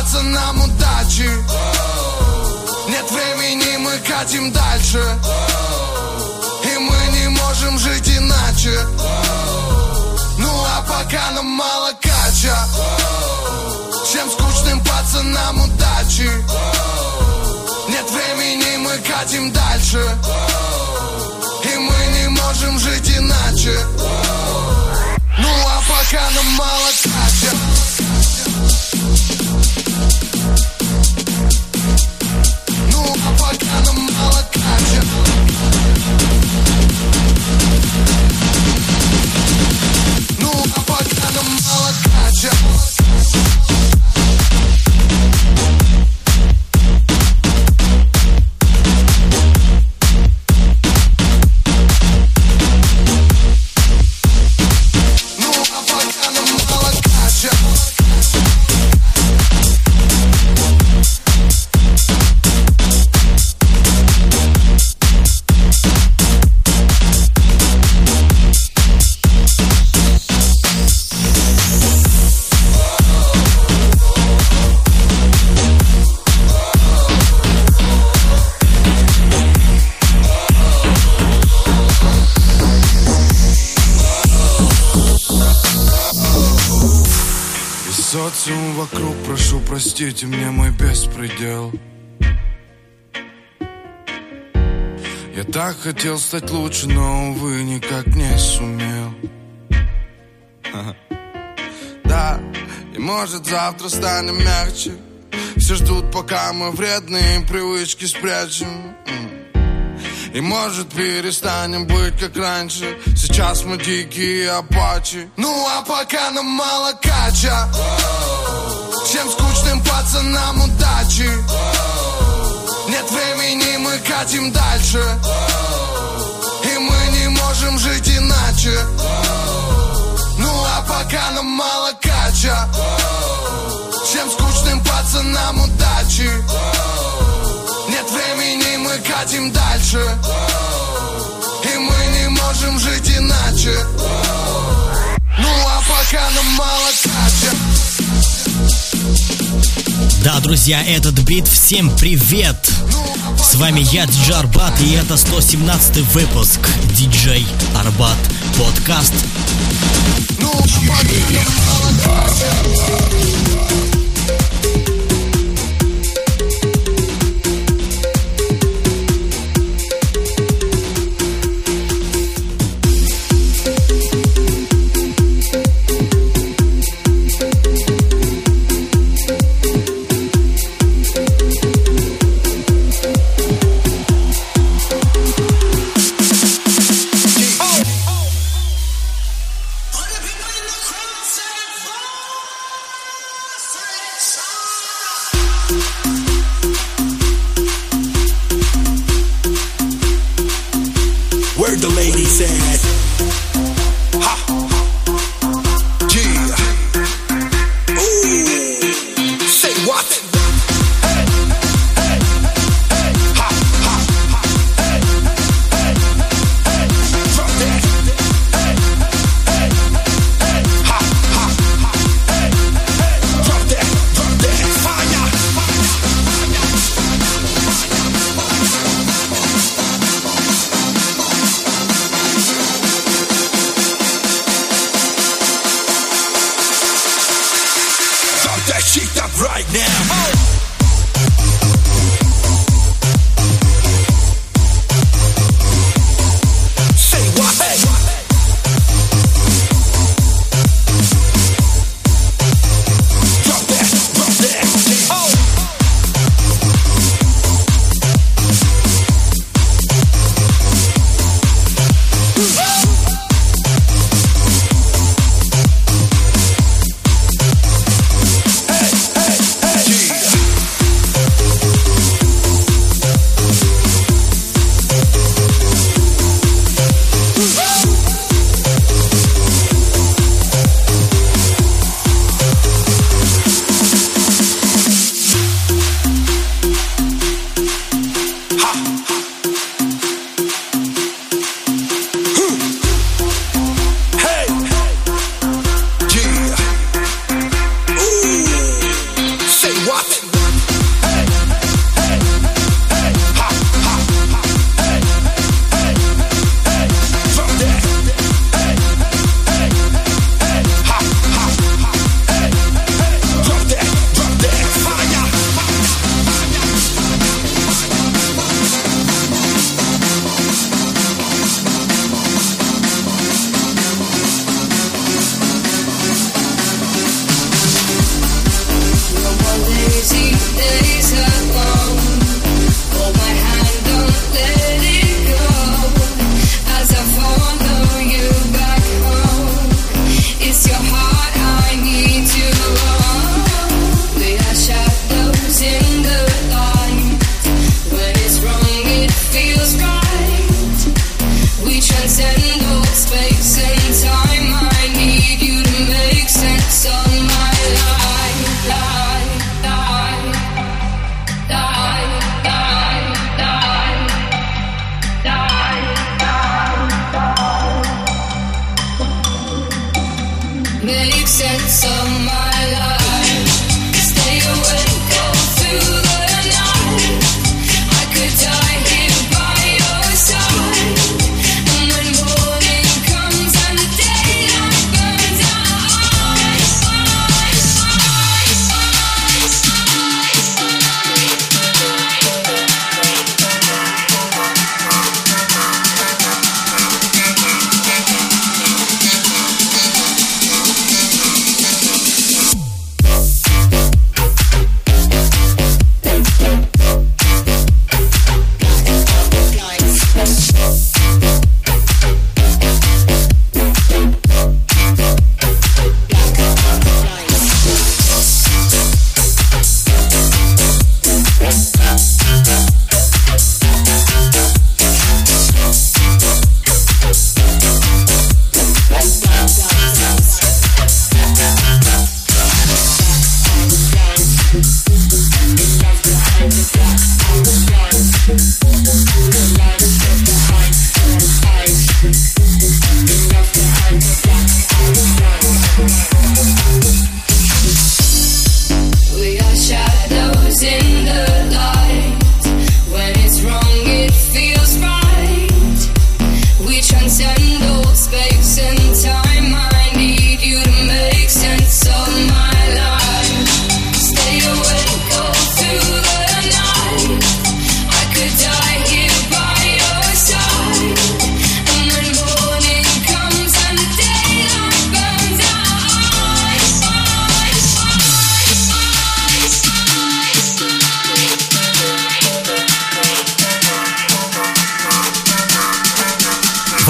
пацанам удачи. Нет времени, мы катим дальше. И мы не можем жить иначе. Ну а пока нам мало кача. Всем скучным пацанам удачи. Нет времени, мы катим дальше. И мы не можем жить иначе. Ну а пока нам мало кача Ну а вокруг, прошу простите мне мой беспредел. Я так хотел стать лучше, но, увы, никак не сумел. Да, и может завтра станем мягче. Все ждут, пока мы вредные привычки спрячем. И может перестанем быть как раньше. Сейчас мы дикие апачи. Ну а пока нам мало кача Всем скучным пацанам удачи. Нет времени, мы катим дальше. И мы не можем жить иначе. Ну а пока нам мало кача. Всем скучным пацанам удачи. Нет времени, мы катим дальше. И мы не можем жить иначе. Ну а пока нам мало кача Да, друзья, этот бит. Всем привет! С вами я, Диджей Арбат, и это 117 выпуск Диджей Арбат подкаст. Ну а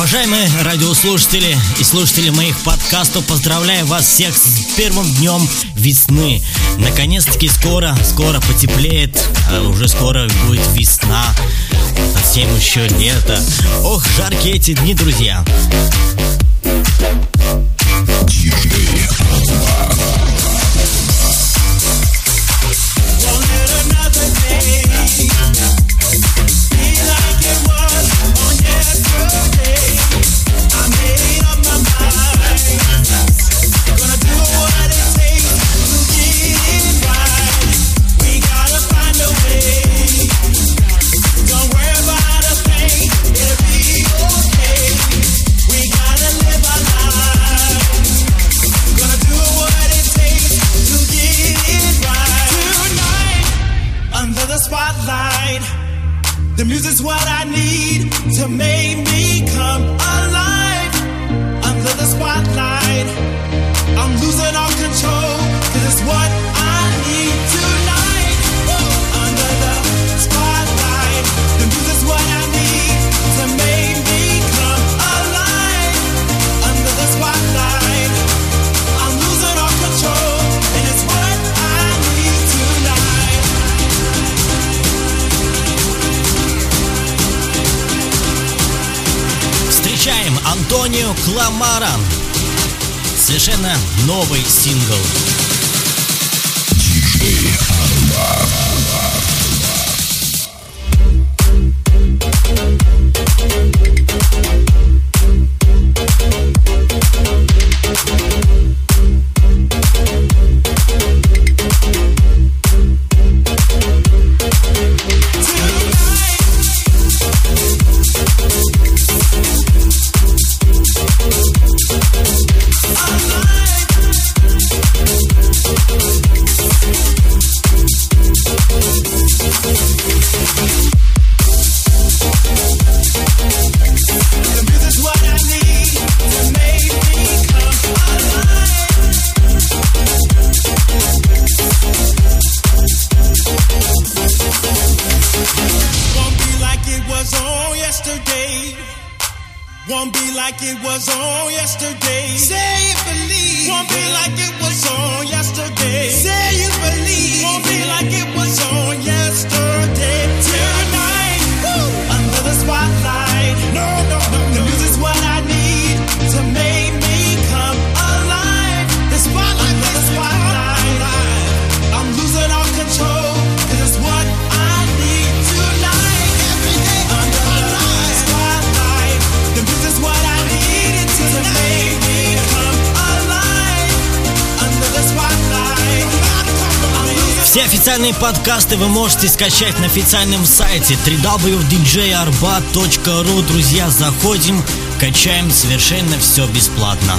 Уважаемые радиослушатели и слушатели моих подкастов, поздравляю вас всех с первым днем весны. Наконец-таки скоро, скоро потеплеет, а уже скоро будет весна, совсем еще лето. Ох, жаркие эти дни, друзья. Кламаран. Совершенно новый сингл. DJ Arma. Won't be like it was on yesterday. Say you believe. Won't be like it was on yesterday. Say you believe. Won't be like it was on yesterday. Все официальные подкасты вы можете скачать на официальном сайте www.djarbat.ru Друзья, заходим, качаем совершенно все бесплатно.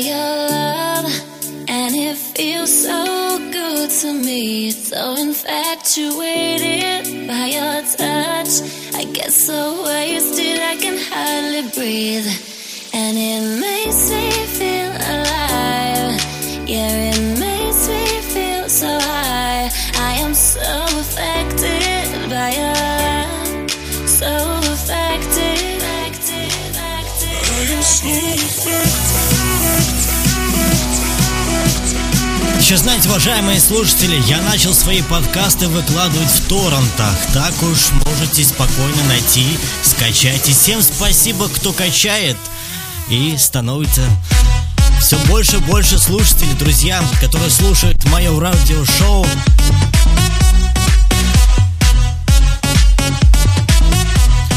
your love, and it feels so good to me. So infatuated by your touch, I get so wasted I can hardly breathe, and it makes me feel alive. Yeah, it makes me feel so high. I am so affected by your love, so affected. affected, affected. I am so affected. Еще знаете, уважаемые слушатели, я начал свои подкасты выкладывать в торрентах. Так уж можете спокойно найти, скачать. И всем спасибо, кто качает. И становится все больше и больше слушателей, друзья, которые слушают мое радиошоу.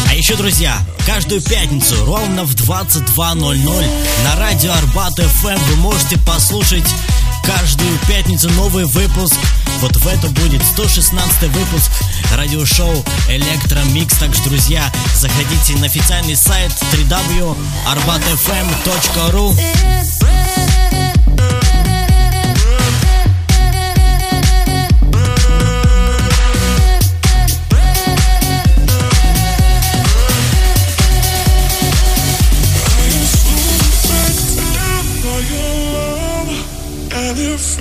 А еще, друзья, каждую пятницу ровно в 22.00 на радио Арбат ФМ вы можете послушать каждую пятницу новый выпуск. Вот в это будет 116 выпуск радиошоу Электромикс. Так что, друзья, заходите на официальный сайт www.arbatfm.ru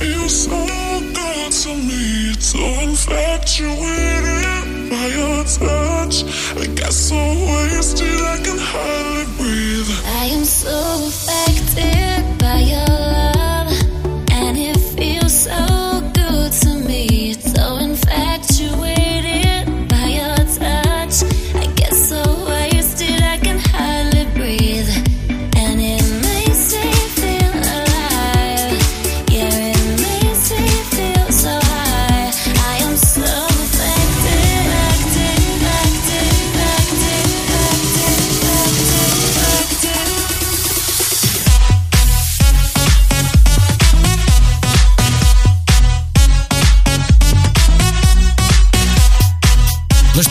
Eu sou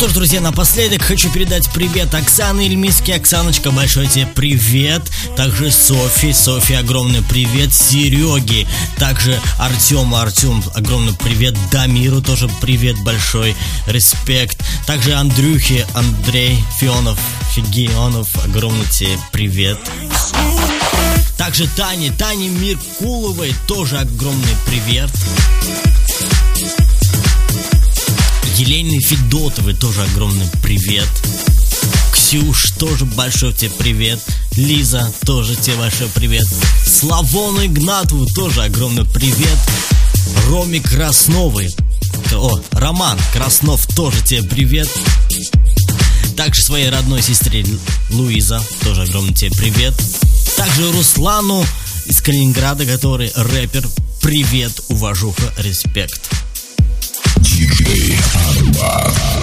что ж, друзья, напоследок хочу передать привет Оксане Ильмиске. Оксаночка, большой тебе привет. Также Софи. Софи, огромный привет. Сереге. Также Артему. Артем, огромный привет. Дамиру тоже привет большой. Респект. Также Андрюхе. Андрей Фионов. Фигионов. Огромный тебе привет. Также Тане. Тане Миркуловой тоже огромный привет. Елене Федотовой тоже огромный привет. Ксюш, тоже большой тебе привет. Лиза, тоже тебе большой привет. Славону Игнатову тоже огромный привет. Роме Красновой. О, Роман Краснов, тоже тебе привет. Также своей родной сестре Луиза, тоже огромный тебе привет. Также Руслану из Калининграда, который рэпер. Привет, уважуха, респект. DJ Math.